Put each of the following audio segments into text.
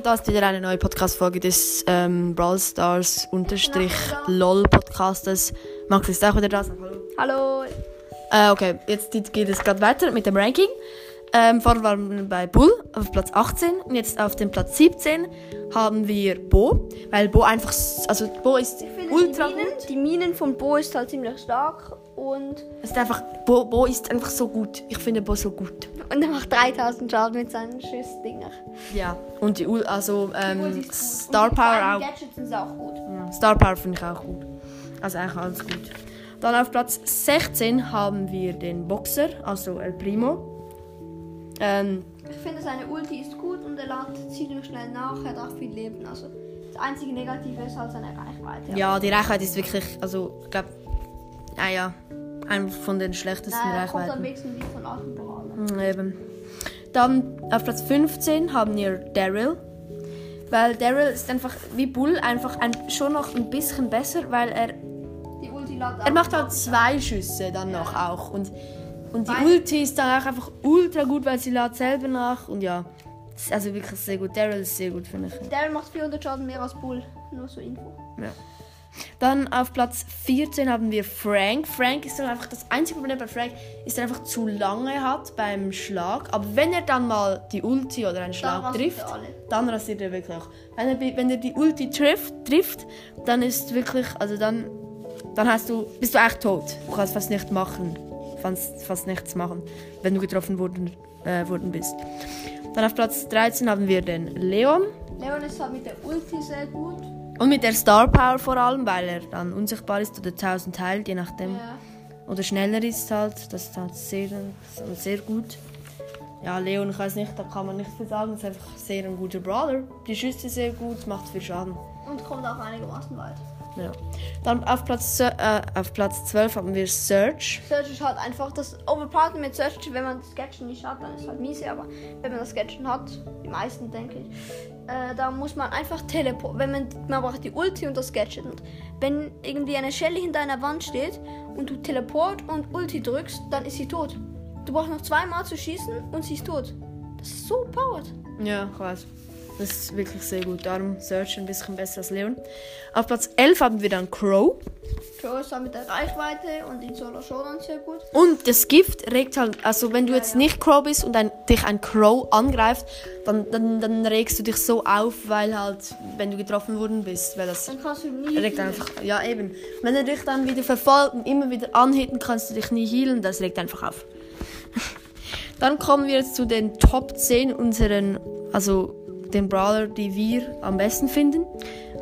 und da ist wieder eine neue Podcast-Folge des ähm, Brawl Stars unterstrich LOL Podcastes. Max ist auch wieder da. Hallo. Hallo. Äh, okay, jetzt geht es gerade weiter mit dem Ranking. Ähm, vorher waren wir bei Bull auf Platz 18 und jetzt auf dem Platz 17 haben wir Bo, weil Bo einfach, also Bo ist ultra die Minen, gut. Die Minen von Bo ist halt ziemlich stark und, Es ist einfach, Bo, Bo ist einfach so gut. Ich finde Bo so gut. und er macht 3000 Schaden mit seinen Schussdinger. Ja. Und die, Ul- also ähm, die Star Power auch. Gadgets sind auch gut. Ja, Star Power finde ich auch gut. Also eigentlich alles gut. Dann auf Platz 16 haben wir den Boxer, also El Primo. Ähm, Ich finde seine Ulti ist gut und er lädt ziemlich schnell nach. Er hat auch viel Leben. Also das einzige Negative ist halt seine Reichweite. ja, die Reichweite ist wirklich, also ich glaube, naja, einer von den schlechtesten Nein, er kommt am Reichweiten. wenigsten wie von allen Brawlern. Mm, Eben. Dann auf Platz 15 haben wir Daryl. Weil Daryl ist einfach wie Bull einfach ein, schon noch ein bisschen besser, weil er Die Ulti lädt Er auch macht halt zwei Schüsse dann noch auch. Und, und die Ulti ist dann auch einfach ultra gut, weil sie lädt selber nach. Und ja, ist also wirklich sehr gut. Daryl ist sehr gut, finde ich. Daryl macht 400 Schaden mehr als Bull. Nur so Info. Ja. Dann auf Platz 14 haben wir Frank. Frank ist dann einfach das einzige Problem bei Frank, ist er einfach zu lange hat beim Schlag. Aber wenn er dann mal die Ulti oder einen Schlag rasiert trifft, dann rasiert er wirklich auch. Wenn er, wenn er die Ulti trifft, trifft, dann ist wirklich, also dann, dann hast du, bist du eigentlich tot. Du kannst fast nicht machen, fast, fast nichts machen, wenn du getroffen worden, äh, worden bist. Dann auf Platz 13 haben wir den Leon. Leon ist halt mit der Ulti sehr gut. Und mit der Star Power vor allem, weil er dann unsichtbar ist oder 1000 heilt, je nachdem. Ja. Oder schneller ist halt. Das ist halt sehr, sehr gut. Ja, Leon, ich weiß nicht, da kann man nicht viel sagen. ist einfach sehr ein guter Brawler. Die Schüsse sehr gut, macht viel Schaden. Und kommt auch einigermaßen weit. Ja. Dann auf Platz, äh, auf Platz 12 haben wir Search. Search ist halt einfach das Overparten mit Search, wenn man das Gadget nicht hat, dann ist halt miese, aber wenn man das Gadget hat, die meisten denke ich, äh, da muss man einfach teleporten. Wenn man, man braucht die Ulti und das Gadget. Und wenn irgendwie eine Shelly hinter einer Wand steht und du Teleport und Ulti drückst, dann ist sie tot. Du brauchst noch zweimal zu schießen und sie ist tot. Das ist so powered. Ja, weiß. Das ist wirklich sehr gut. Darum Search ein bisschen besser als Leon. Auf Platz 11 haben wir dann Crow. Crow ist halt mit der Reichweite und in Solo Showdown sehr gut. Und das Gift regt halt, also wenn du jetzt nicht Crow bist und ein, dich ein Crow angreift, dann, dann, dann regst du dich so auf, weil halt, wenn du getroffen worden bist, weil das Dann kannst du nie. regt einfach, ja eben. Wenn er dich dann wieder verfolgt und immer wieder anhitten, kannst du dich nie healen, das regt einfach auf. dann kommen wir jetzt zu den Top 10 unseren, also den Brawler, die wir am besten finden.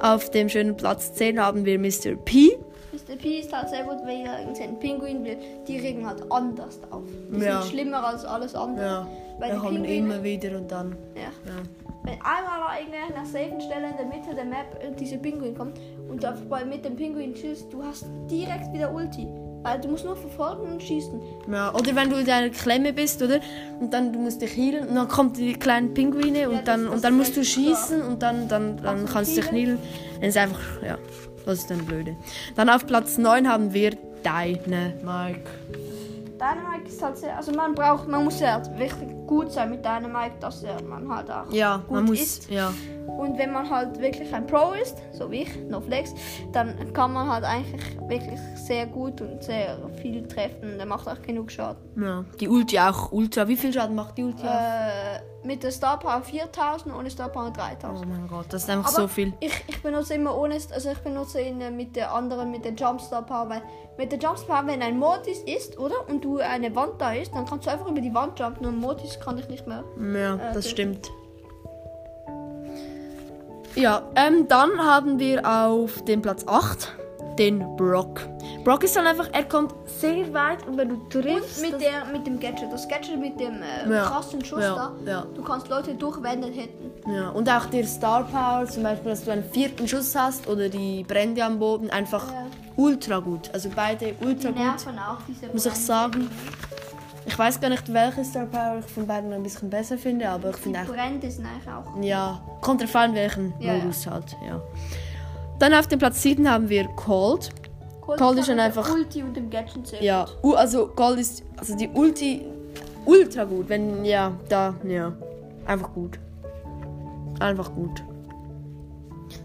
Auf dem schönen Platz 10 haben wir Mr. P. Mr. P ist halt sehr gut, weil irgendeinen Pinguin will. Die regen halt anders auf. Die Ja. sind schlimmer als alles andere. Weil wir die kommen Pinguine- immer wieder und dann, Ja. ja. Wenn einmal an irgendeiner safen Stelle in der Mitte der Map äh, diese Pinguin kommt und einfach mit dem Pinguin schießt, du hast direkt wieder Ulti. Weil du musst nur verfolgen und schießen. Ja, oder wenn du in deiner Klemme bist, oder? Und dann du musst dich healen und dann kommen die kleinen Pinguine und das- dann das und dann musst du schießen und dann dann dann Kannst du kannst du dich healen? Das ist einfach ja, das ist dann blöde. Dann auf Platz 9 haben wir Dynamike. Dynamite ist halt sehr, also man braucht, man muss ja wirklich gut sein mit Dynamite, dass man halt auch Ja, man gut muss ist. ja. Und wenn man halt wirklich ein Pro ist, so wie ich, no flex, dann kann man halt eigentlich wirklich sehr gut und sehr viel treffen. Der macht auch genug Schaden. ja. Die Ulti auch ultra. Wie viel Schaden macht die Ulti? Äh, mit der Star Power 4000 ohne Star Power Oh 3000. mein Gott, das ist einfach Aber so viel. Ich, ich benutze immer ohne, also ich benutze ihn äh, mit der anderen, mit der Jump Star Power, weil mit der Jump Star Power, wenn ein Mortis ist, oder? Und du eine Wand da ist, dann kannst du einfach über die Wand jumpen und Mortis kann dich nicht mehr. Ja, Äh, das stimmt. Ja, ähm, dann haben wir auf dem Platz 8 den Brock. Brock ist dann einfach, er kommt sehr weit und wenn du triffst. Und mit, der, mit dem Gadget, das Gadget mit dem äh, Ja, krassen Schuss ja, da, ja. du kannst Leute durchwenden hätten. Ja, und auch der Star Power, zum Beispiel, dass du einen vierten Schuss hast oder die Brände am Boden, einfach ultra gut. Also beide ultra gut, Nerven auch, diese muss ich Brände. sagen. Ich weiß gar nicht, welche Star Power ich von beiden ein bisschen besser finde, aber ich finde auch Brände sind eigentlich auch. Ja, kommt drauf an, welchen Ja, ja. Modus halt, ja. Dann auf dem Platz 7 haben wir Cold. Cold ist schon mit der einfach- Ulti und dem Gadget sehr Ja, gut. also Cold ist, also die Ulti ultra gut, wenn, ja, da, ja, einfach gut. Einfach gut.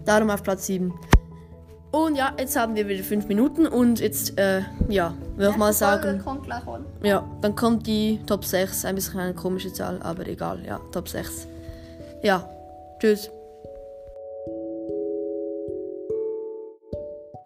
Darum auf Platz 7. Und ja, jetzt haben wir wieder 5 Minuten und jetzt, äh, ja, würde ich mal sagen, kommt gleich an. ja, dann kommt die Top 6. Ein bisschen eine komische Zahl, aber egal, ja, Top 6. Ja, tschüss.